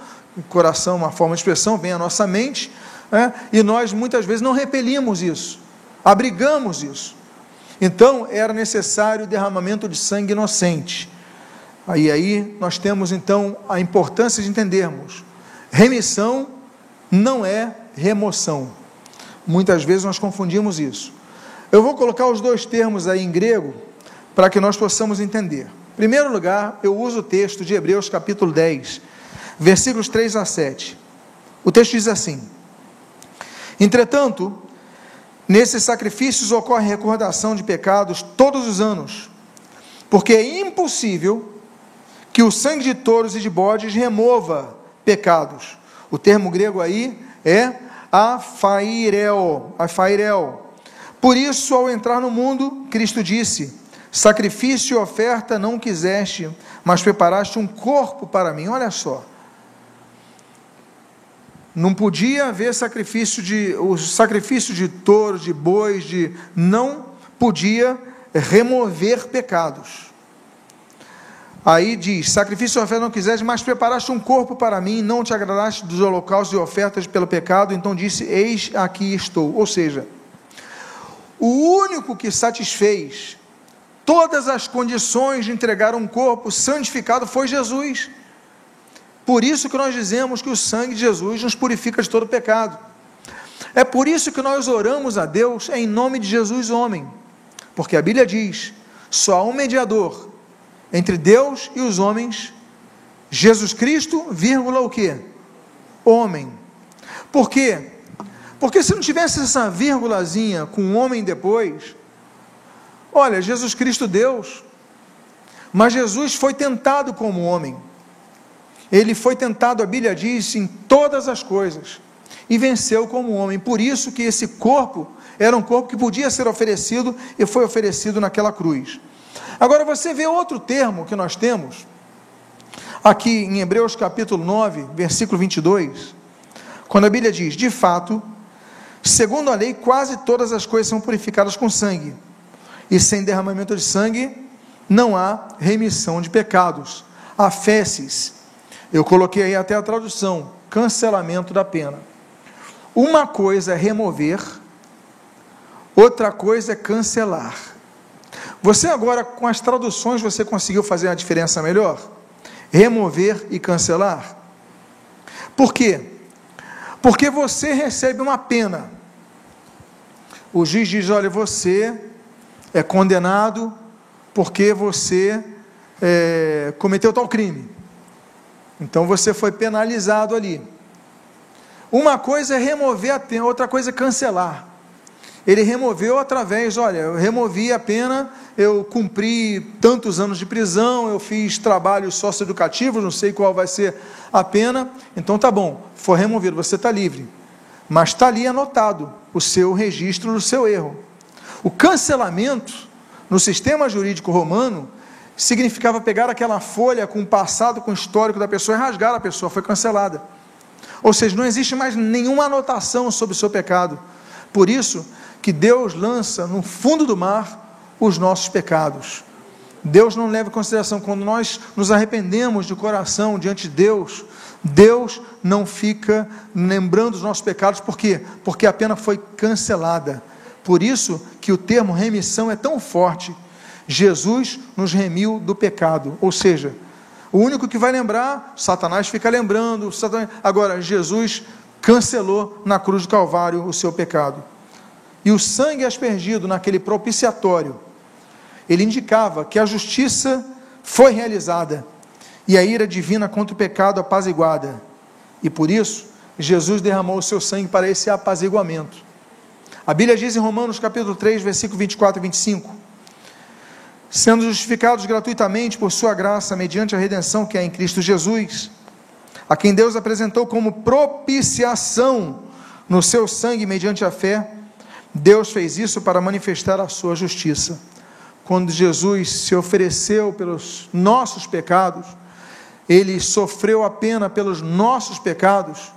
[SPEAKER 1] coração uma forma de expressão, vem à nossa mente, né? e nós muitas vezes não repelimos isso, abrigamos isso. Então era necessário o derramamento de sangue inocente. Aí aí nós temos então a importância de entendermos: remissão não é remoção. Muitas vezes nós confundimos isso. Eu vou colocar os dois termos aí em grego para que nós possamos entender. Em primeiro lugar, eu uso o texto de Hebreus capítulo 10, versículos 3 a 7. O texto diz assim: Entretanto, nesses sacrifícios ocorre recordação de pecados todos os anos, porque é impossível que o sangue de touros e de bodes remova pecados. O termo grego aí é afairel, afairel. Por isso, ao entrar no mundo, Cristo disse: Sacrifício e oferta não quiseste, mas preparaste um corpo para mim. Olha só. Não podia haver sacrifício de o sacrifício de touros, de bois, de não podia remover pecados. Aí diz: Sacrifício e oferta não quiseste, mas preparaste um corpo para mim, não te agradaste dos holocaustos e ofertas pelo pecado. Então disse: Eis aqui estou. Ou seja, o único que satisfez todas as condições de entregar um corpo santificado foi Jesus. Por isso que nós dizemos que o sangue de Jesus nos purifica de todo pecado. É por isso que nós oramos a Deus em nome de Jesus, homem. Porque a Bíblia diz: só há um mediador entre Deus e os homens, Jesus Cristo, vírgula o que? Homem. Por quê? Porque se não tivesse essa vírgulazinha com homem depois, Olha, Jesus Cristo Deus, mas Jesus foi tentado como homem. Ele foi tentado, a Bíblia diz, em todas as coisas e venceu como homem. Por isso que esse corpo era um corpo que podia ser oferecido e foi oferecido naquela cruz. Agora você vê outro termo que nós temos aqui em Hebreus capítulo 9, versículo 22, quando a Bíblia diz: "De fato, segundo a lei, quase todas as coisas são purificadas com sangue." e sem derramamento de sangue não há remissão de pecados. A feces, eu coloquei aí até a tradução, cancelamento da pena. Uma coisa é remover, outra coisa é cancelar. Você agora, com as traduções, você conseguiu fazer a diferença melhor? Remover e cancelar? Por quê? Porque você recebe uma pena. O juiz diz: olha, você é condenado porque você é, cometeu tal crime. Então você foi penalizado ali. Uma coisa é remover a pena, outra coisa é cancelar. Ele removeu através, olha, eu removi a pena, eu cumpri tantos anos de prisão, eu fiz trabalhos socioeducativos, não sei qual vai ser a pena, então tá bom, foi removido, você está livre. Mas está ali anotado o seu registro do seu erro. O cancelamento, no sistema jurídico romano, significava pegar aquela folha com o passado, com o histórico da pessoa e rasgar a pessoa, foi cancelada. Ou seja, não existe mais nenhuma anotação sobre o seu pecado. Por isso que Deus lança no fundo do mar os nossos pecados. Deus não leva em consideração quando nós nos arrependemos de coração diante de Deus. Deus não fica lembrando os nossos pecados, por quê? Porque a pena foi cancelada. Por isso que o termo remissão é tão forte. Jesus nos remiu do pecado, ou seja, o único que vai lembrar, Satanás fica lembrando, Satanás, agora Jesus cancelou na cruz do Calvário o seu pecado. E o sangue aspergido naquele propiciatório, ele indicava que a justiça foi realizada e a ira divina contra o pecado apaziguada. E por isso, Jesus derramou o seu sangue para esse apaziguamento. A Bíblia diz em Romanos capítulo 3, versículo 24 e 25: sendo justificados gratuitamente por Sua graça, mediante a redenção que é em Cristo Jesus, a quem Deus apresentou como propiciação no seu sangue mediante a fé. Deus fez isso para manifestar a sua justiça. Quando Jesus se ofereceu pelos nossos pecados, ele sofreu a pena pelos nossos pecados,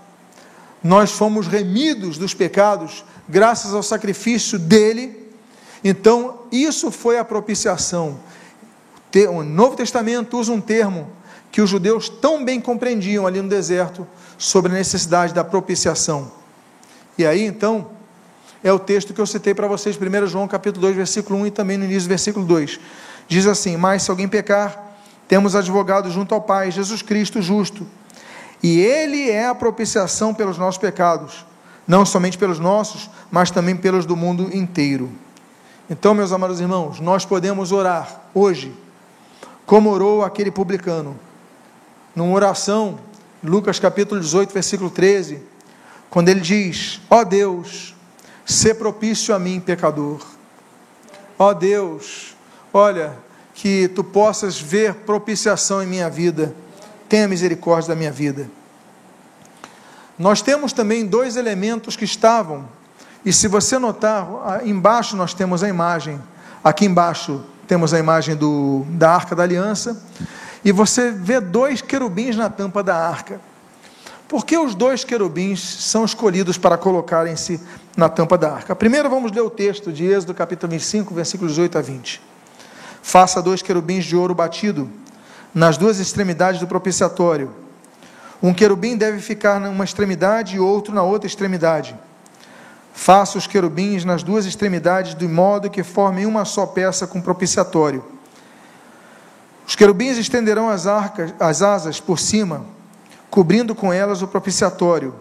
[SPEAKER 1] nós fomos remidos dos pecados graças ao sacrifício dele então, isso foi a propiciação. O Novo Testamento usa um termo que os judeus tão bem compreendiam ali no deserto sobre a necessidade da propiciação. E aí, então, é o texto que eu citei para vocês, 1 João capítulo 2, versículo 1 e também no início do versículo 2. Diz assim: Mas se alguém pecar, temos advogado junto ao Pai, Jesus Cristo justo. E Ele é a propiciação pelos nossos pecados, não somente pelos nossos, mas também pelos do mundo inteiro. Então, meus amados irmãos, nós podemos orar hoje, como orou aquele publicano, numa oração, Lucas capítulo 18, versículo 13, quando ele diz: Ó oh Deus, se propício a mim, pecador. Ó oh Deus, olha, que tu possas ver propiciação em minha vida, tenha misericórdia da minha vida. Nós temos também dois elementos que estavam e se você notar, embaixo nós temos a imagem, aqui embaixo temos a imagem do, da arca da aliança, e você vê dois querubins na tampa da arca. Por que os dois querubins são escolhidos para colocarem-se na tampa da arca? Primeiro vamos ler o texto de Êxodo capítulo 25, versículos 18 a 20. Faça dois querubins de ouro batido nas duas extremidades do propiciatório. Um querubim deve ficar numa extremidade e outro na outra extremidade. Faça os querubins nas duas extremidades, de modo que formem uma só peça com propiciatório. Os querubins estenderão as, arcas, as asas por cima, cobrindo com elas o propiciatório.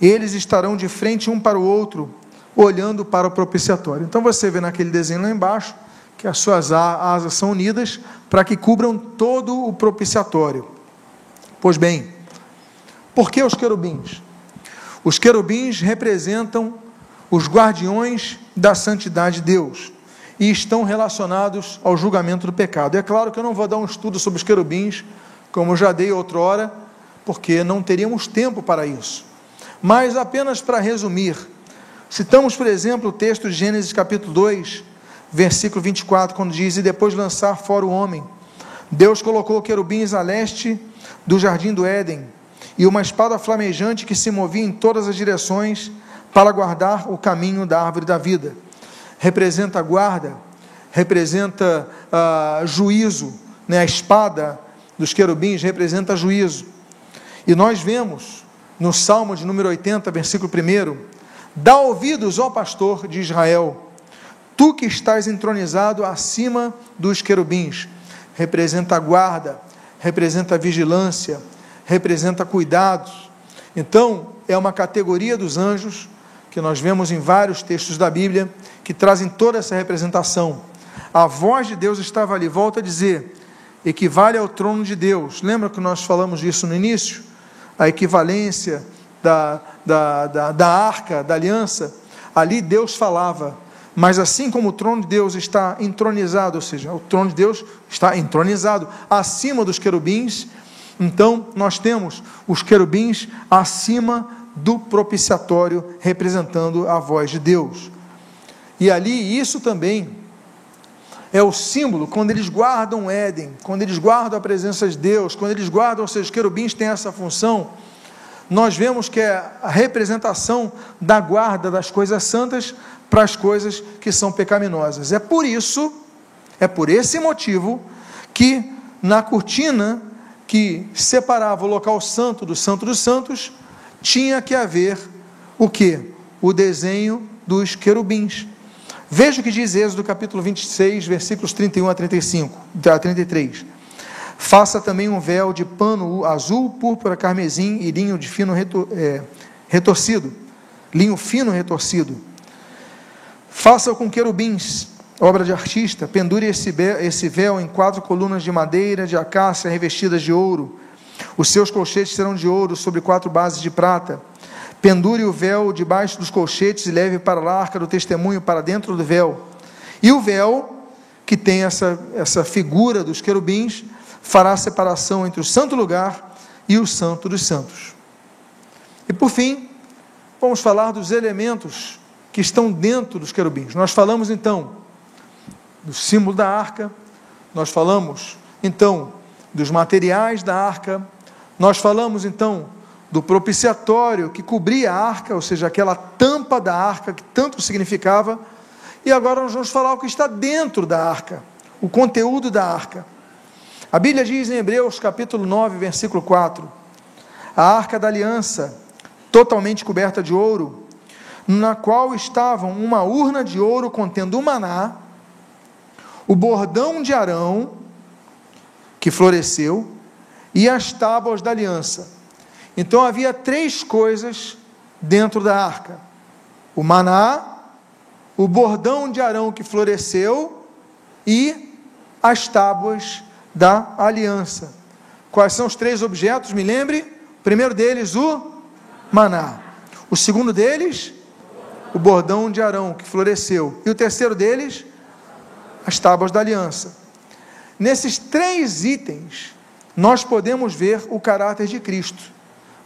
[SPEAKER 1] Eles estarão de frente um para o outro, olhando para o propiciatório. Então você vê naquele desenho lá embaixo que as suas asas são unidas para que cubram todo o propiciatório. Pois bem, por que os querubins? Os querubins representam os guardiões da santidade de Deus e estão relacionados ao julgamento do pecado. É claro que eu não vou dar um estudo sobre os querubins, como eu já dei outrora, porque não teríamos tempo para isso. Mas apenas para resumir, citamos, por exemplo, o texto de Gênesis capítulo 2, versículo 24, quando diz: E depois de lançar fora o homem, Deus colocou querubins a leste do jardim do Éden e uma espada flamejante que se movia em todas as direções para guardar o caminho da árvore da vida. Representa guarda, representa uh, juízo, né? a espada dos querubins representa juízo. E nós vemos no Salmo de número 80, versículo 1: Dá ouvidos, ó pastor de Israel, tu que estás entronizado acima dos querubins. Representa guarda, representa vigilância, representa cuidados. Então, é uma categoria dos anjos que nós vemos em vários textos da Bíblia que trazem toda essa representação. A voz de Deus estava ali, volta a dizer, equivale ao trono de Deus. Lembra que nós falamos disso no início? A equivalência da, da, da, da arca, da aliança. Ali Deus falava, mas assim como o trono de Deus está entronizado, ou seja, o trono de Deus está entronizado acima dos querubins, então, nós temos os querubins acima do propiciatório, representando a voz de Deus. E ali, isso também é o símbolo, quando eles guardam Éden, quando eles guardam a presença de Deus, quando eles guardam, os querubins têm essa função, nós vemos que é a representação da guarda das coisas santas para as coisas que são pecaminosas. É por isso, é por esse motivo, que na cortina que separava o local santo do santo dos santos, tinha que haver o que? O desenho dos querubins. Veja o que diz Êxodo capítulo 26, versículos 31 a 35, a 33. Faça também um véu de pano azul, púrpura, carmesim e linho de fino é, retorcido, linho fino retorcido. Faça com querubins obra de artista, pendure esse véu em quatro colunas de madeira de acácia revestidas de ouro. Os seus colchetes serão de ouro sobre quatro bases de prata. Pendure o véu debaixo dos colchetes e leve para a arca do testemunho para dentro do véu. E o véu que tem essa, essa figura dos querubins, fará separação entre o santo lugar e o santo dos santos. E por fim, vamos falar dos elementos que estão dentro dos querubins. Nós falamos então do símbolo da arca, nós falamos então dos materiais da arca, nós falamos então do propiciatório que cobria a arca, ou seja, aquela tampa da arca que tanto significava, e agora nós vamos falar o que está dentro da arca, o conteúdo da arca. A Bíblia diz em Hebreus capítulo 9, versículo 4: A arca da aliança, totalmente coberta de ouro, na qual estavam uma urna de ouro contendo o maná, o bordão de Arão, que floresceu, e as tábuas da aliança. Então havia três coisas dentro da arca: o maná, o bordão de Arão que floresceu e as tábuas da aliança. Quais são os três objetos? Me lembre. O primeiro deles, o maná. O segundo deles, o bordão de Arão que floresceu. E o terceiro deles, as tábuas da aliança. Nesses três itens, nós podemos ver o caráter de Cristo.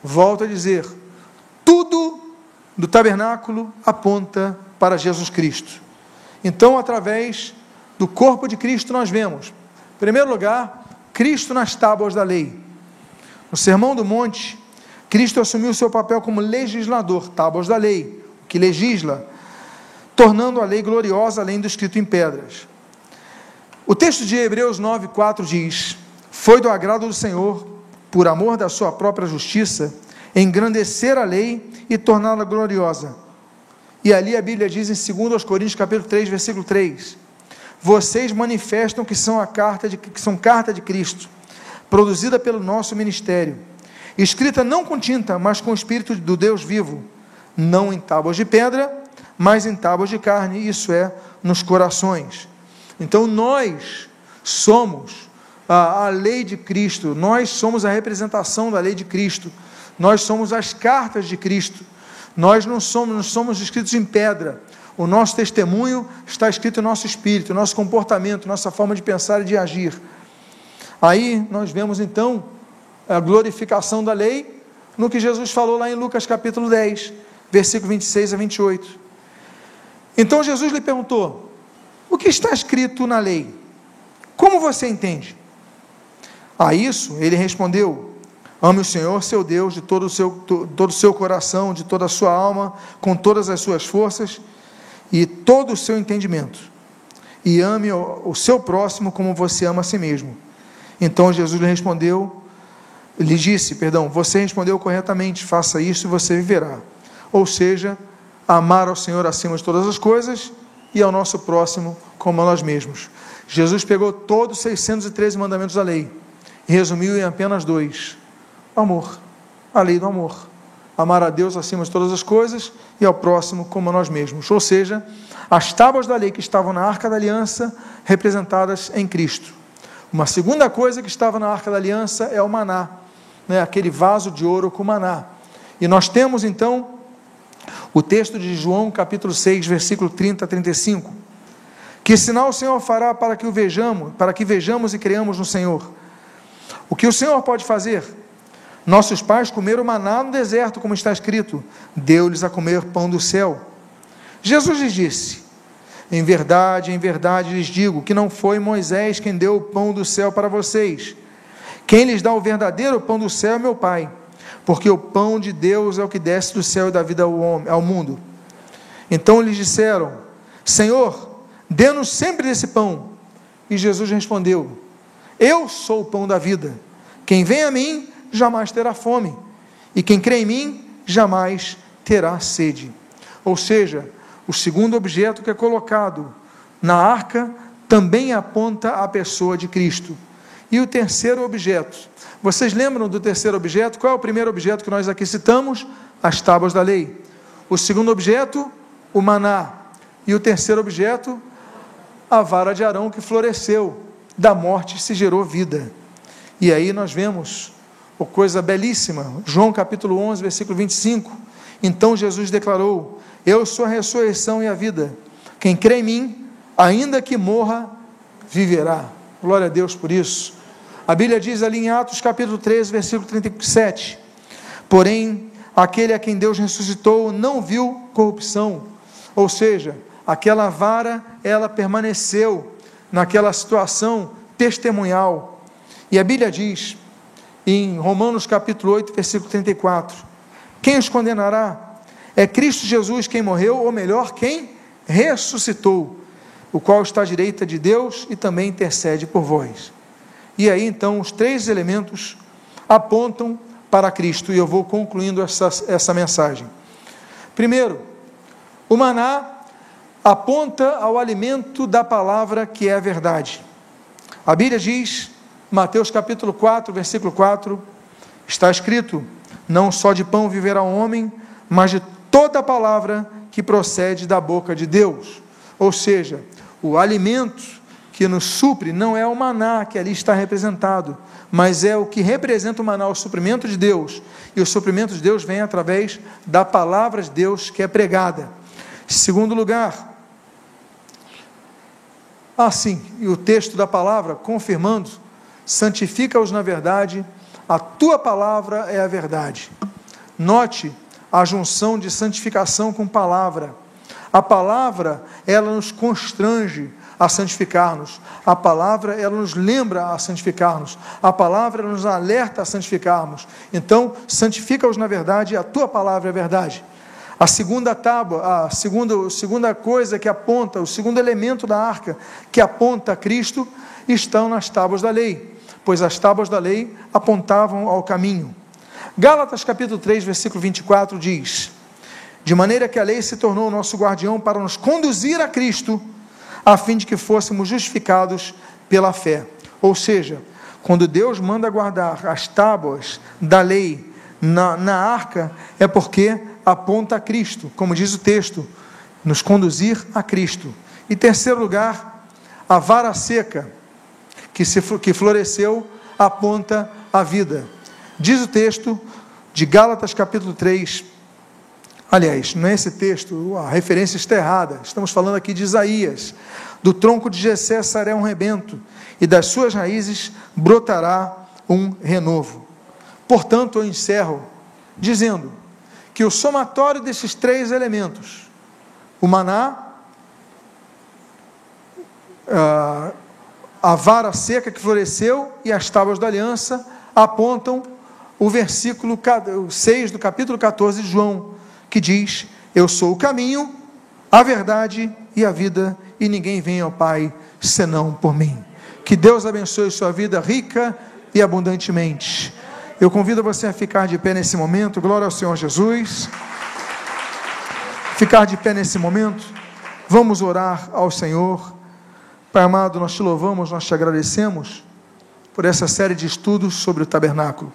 [SPEAKER 1] Volto a dizer, tudo do tabernáculo aponta para Jesus Cristo. Então, através do corpo de Cristo, nós vemos, em primeiro lugar, Cristo nas tábuas da lei. No Sermão do Monte, Cristo assumiu seu papel como legislador, tábuas da lei que legisla, tornando a lei gloriosa além do escrito em pedras. O texto de Hebreus 9:4 diz: Foi do agrado do Senhor, por amor da sua própria justiça, engrandecer a lei e torná-la gloriosa. E ali a Bíblia diz em 2 Coríntios capítulo 3, versículo 3: Vocês manifestam que são a carta de que são carta de Cristo, produzida pelo nosso ministério, escrita não com tinta, mas com o espírito do Deus vivo não em tábuas de pedra, mas em tábuas de carne, isso é, nos corações. Então nós somos a, a lei de Cristo, nós somos a representação da lei de Cristo, nós somos as cartas de Cristo, nós não somos, não somos escritos em pedra, o nosso testemunho está escrito em nosso espírito, nosso comportamento, nossa forma de pensar e de agir. Aí nós vemos então a glorificação da lei no que Jesus falou lá em Lucas capítulo 10 versículo 26 a 28. Então Jesus lhe perguntou: O que está escrito na lei? Como você entende? A isso ele respondeu: Ame o Senhor, seu Deus, de todo o seu, todo o seu coração, de toda a sua alma, com todas as suas forças e todo o seu entendimento. E ame o, o seu próximo como você ama a si mesmo. Então Jesus lhe respondeu, lhe disse, perdão, você respondeu corretamente, faça isso e você viverá ou seja, amar ao Senhor acima de todas as coisas e ao nosso próximo como a nós mesmos. Jesus pegou todos os 613 mandamentos da lei e resumiu em apenas dois: amor, a lei do amor. Amar a Deus acima de todas as coisas e ao próximo como a nós mesmos. Ou seja, as tábuas da lei que estavam na arca da aliança, representadas em Cristo. Uma segunda coisa que estava na arca da aliança é o maná, né? aquele vaso de ouro com maná. E nós temos então o texto de João, capítulo 6, versículo 30 a 35. Que sinal o Senhor fará para que o vejamos, para que vejamos e creamos no Senhor? O que o Senhor pode fazer? Nossos pais comeram maná no deserto, como está escrito: deu-lhes a comer pão do céu. Jesus lhes disse: Em verdade, em verdade lhes digo que não foi Moisés quem deu o pão do céu para vocês. Quem lhes dá o verdadeiro pão do céu é meu Pai porque o pão de Deus é o que desce do céu e da vida ao, homem, ao mundo. Então lhes disseram: Senhor, dê-nos sempre desse pão. E Jesus respondeu: Eu sou o pão da vida. Quem vem a mim jamais terá fome, e quem crê em mim jamais terá sede. Ou seja, o segundo objeto que é colocado na arca também aponta a pessoa de Cristo. E o terceiro objeto vocês lembram do terceiro objeto? Qual é o primeiro objeto que nós aqui citamos? As tábuas da lei. O segundo objeto, o maná. E o terceiro objeto, a vara de Arão que floresceu. Da morte se gerou vida. E aí nós vemos uma coisa belíssima. João capítulo 11, versículo 25. Então Jesus declarou: Eu sou a ressurreição e a vida. Quem crê em mim, ainda que morra, viverá. Glória a Deus por isso. A Bíblia diz ali em Atos capítulo 13, versículo 37: Porém, aquele a quem Deus ressuscitou não viu corrupção, ou seja, aquela vara, ela permaneceu naquela situação testemunhal. E a Bíblia diz, em Romanos capítulo 8, versículo 34, quem os condenará? É Cristo Jesus quem morreu, ou melhor, quem ressuscitou, o qual está à direita de Deus e também intercede por vós. E aí então os três elementos apontam para Cristo, e eu vou concluindo essa, essa mensagem. Primeiro, o maná aponta ao alimento da palavra que é a verdade. A Bíblia diz, Mateus capítulo 4, versículo 4, está escrito: Não só de pão viverá o homem, mas de toda a palavra que procede da boca de Deus. Ou seja, o alimento que nos supre não é o maná que ali está representado, mas é o que representa o maná, o suprimento de Deus. E o suprimento de Deus vem através da palavra de Deus que é pregada. Segundo lugar, assim, e o texto da palavra confirmando, santifica-os na verdade, a tua palavra é a verdade. Note a junção de santificação com palavra. A palavra, ela nos constrange a santificar-nos. A palavra, ela nos lembra a santificar-nos. A palavra ela nos alerta a santificarmos. Então, santifica-os na verdade, a tua palavra é a verdade. A segunda tábua, a segunda, segunda coisa que aponta, o segundo elemento da arca que aponta a Cristo, estão nas tábuas da lei, pois as tábuas da lei apontavam ao caminho. Gálatas capítulo 3, versículo 24 diz: De maneira que a lei se tornou nosso guardião para nos conduzir a Cristo, a fim de que fôssemos justificados pela fé. Ou seja, quando Deus manda guardar as tábuas da lei na, na arca, é porque aponta a Cristo, como diz o texto, nos conduzir a Cristo. E terceiro lugar, a vara seca que, se, que floresceu aponta a vida. Diz o texto de Gálatas capítulo 3. Aliás, não é esse texto, a referência está errada. Estamos falando aqui de Isaías. Do tronco de Jessé sará um rebento, e das suas raízes brotará um renovo. Portanto, eu encerro dizendo: que o somatório desses três elementos, o maná, a vara seca que floresceu e as tábuas da aliança, apontam o versículo 6 do capítulo 14 de João, que diz: Eu sou o caminho, a verdade e a vida, e ninguém vem ao Pai senão por mim. Que Deus abençoe sua vida rica e abundantemente. Eu convido você a ficar de pé nesse momento, glória ao Senhor Jesus. Ficar de pé nesse momento, vamos orar ao Senhor. Pai amado, nós te louvamos, nós te agradecemos por essa série de estudos sobre o tabernáculo.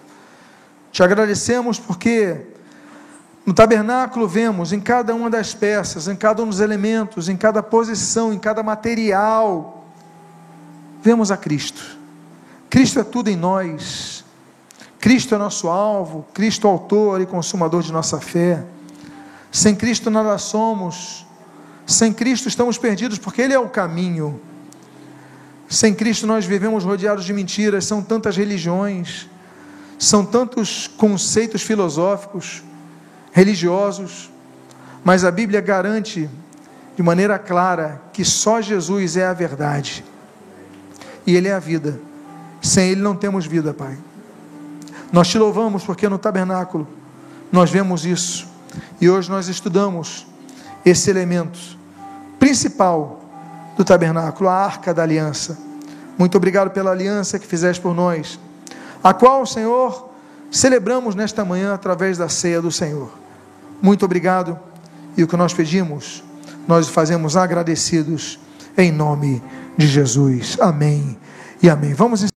[SPEAKER 1] Te agradecemos porque no tabernáculo vemos em cada uma das peças, em cada um dos elementos, em cada posição, em cada material, vemos a Cristo. Cristo é tudo em nós. Cristo é nosso alvo, Cristo é autor e consumador de nossa fé. Sem Cristo nada somos. Sem Cristo estamos perdidos porque Ele é o caminho. Sem Cristo nós vivemos rodeados de mentiras, são tantas religiões, são tantos conceitos filosóficos, religiosos, mas a Bíblia garante de maneira clara que só Jesus é a verdade e Ele é a vida. Sem Ele não temos vida, Pai. Nós te louvamos porque no tabernáculo nós vemos isso. E hoje nós estudamos esse elemento principal do tabernáculo, a arca da aliança. Muito obrigado pela aliança que fizeste por nós, a qual, Senhor, celebramos nesta manhã através da ceia do Senhor. Muito obrigado. E o que nós pedimos, nós fazemos agradecidos em nome de Jesus. Amém e amém. Vamos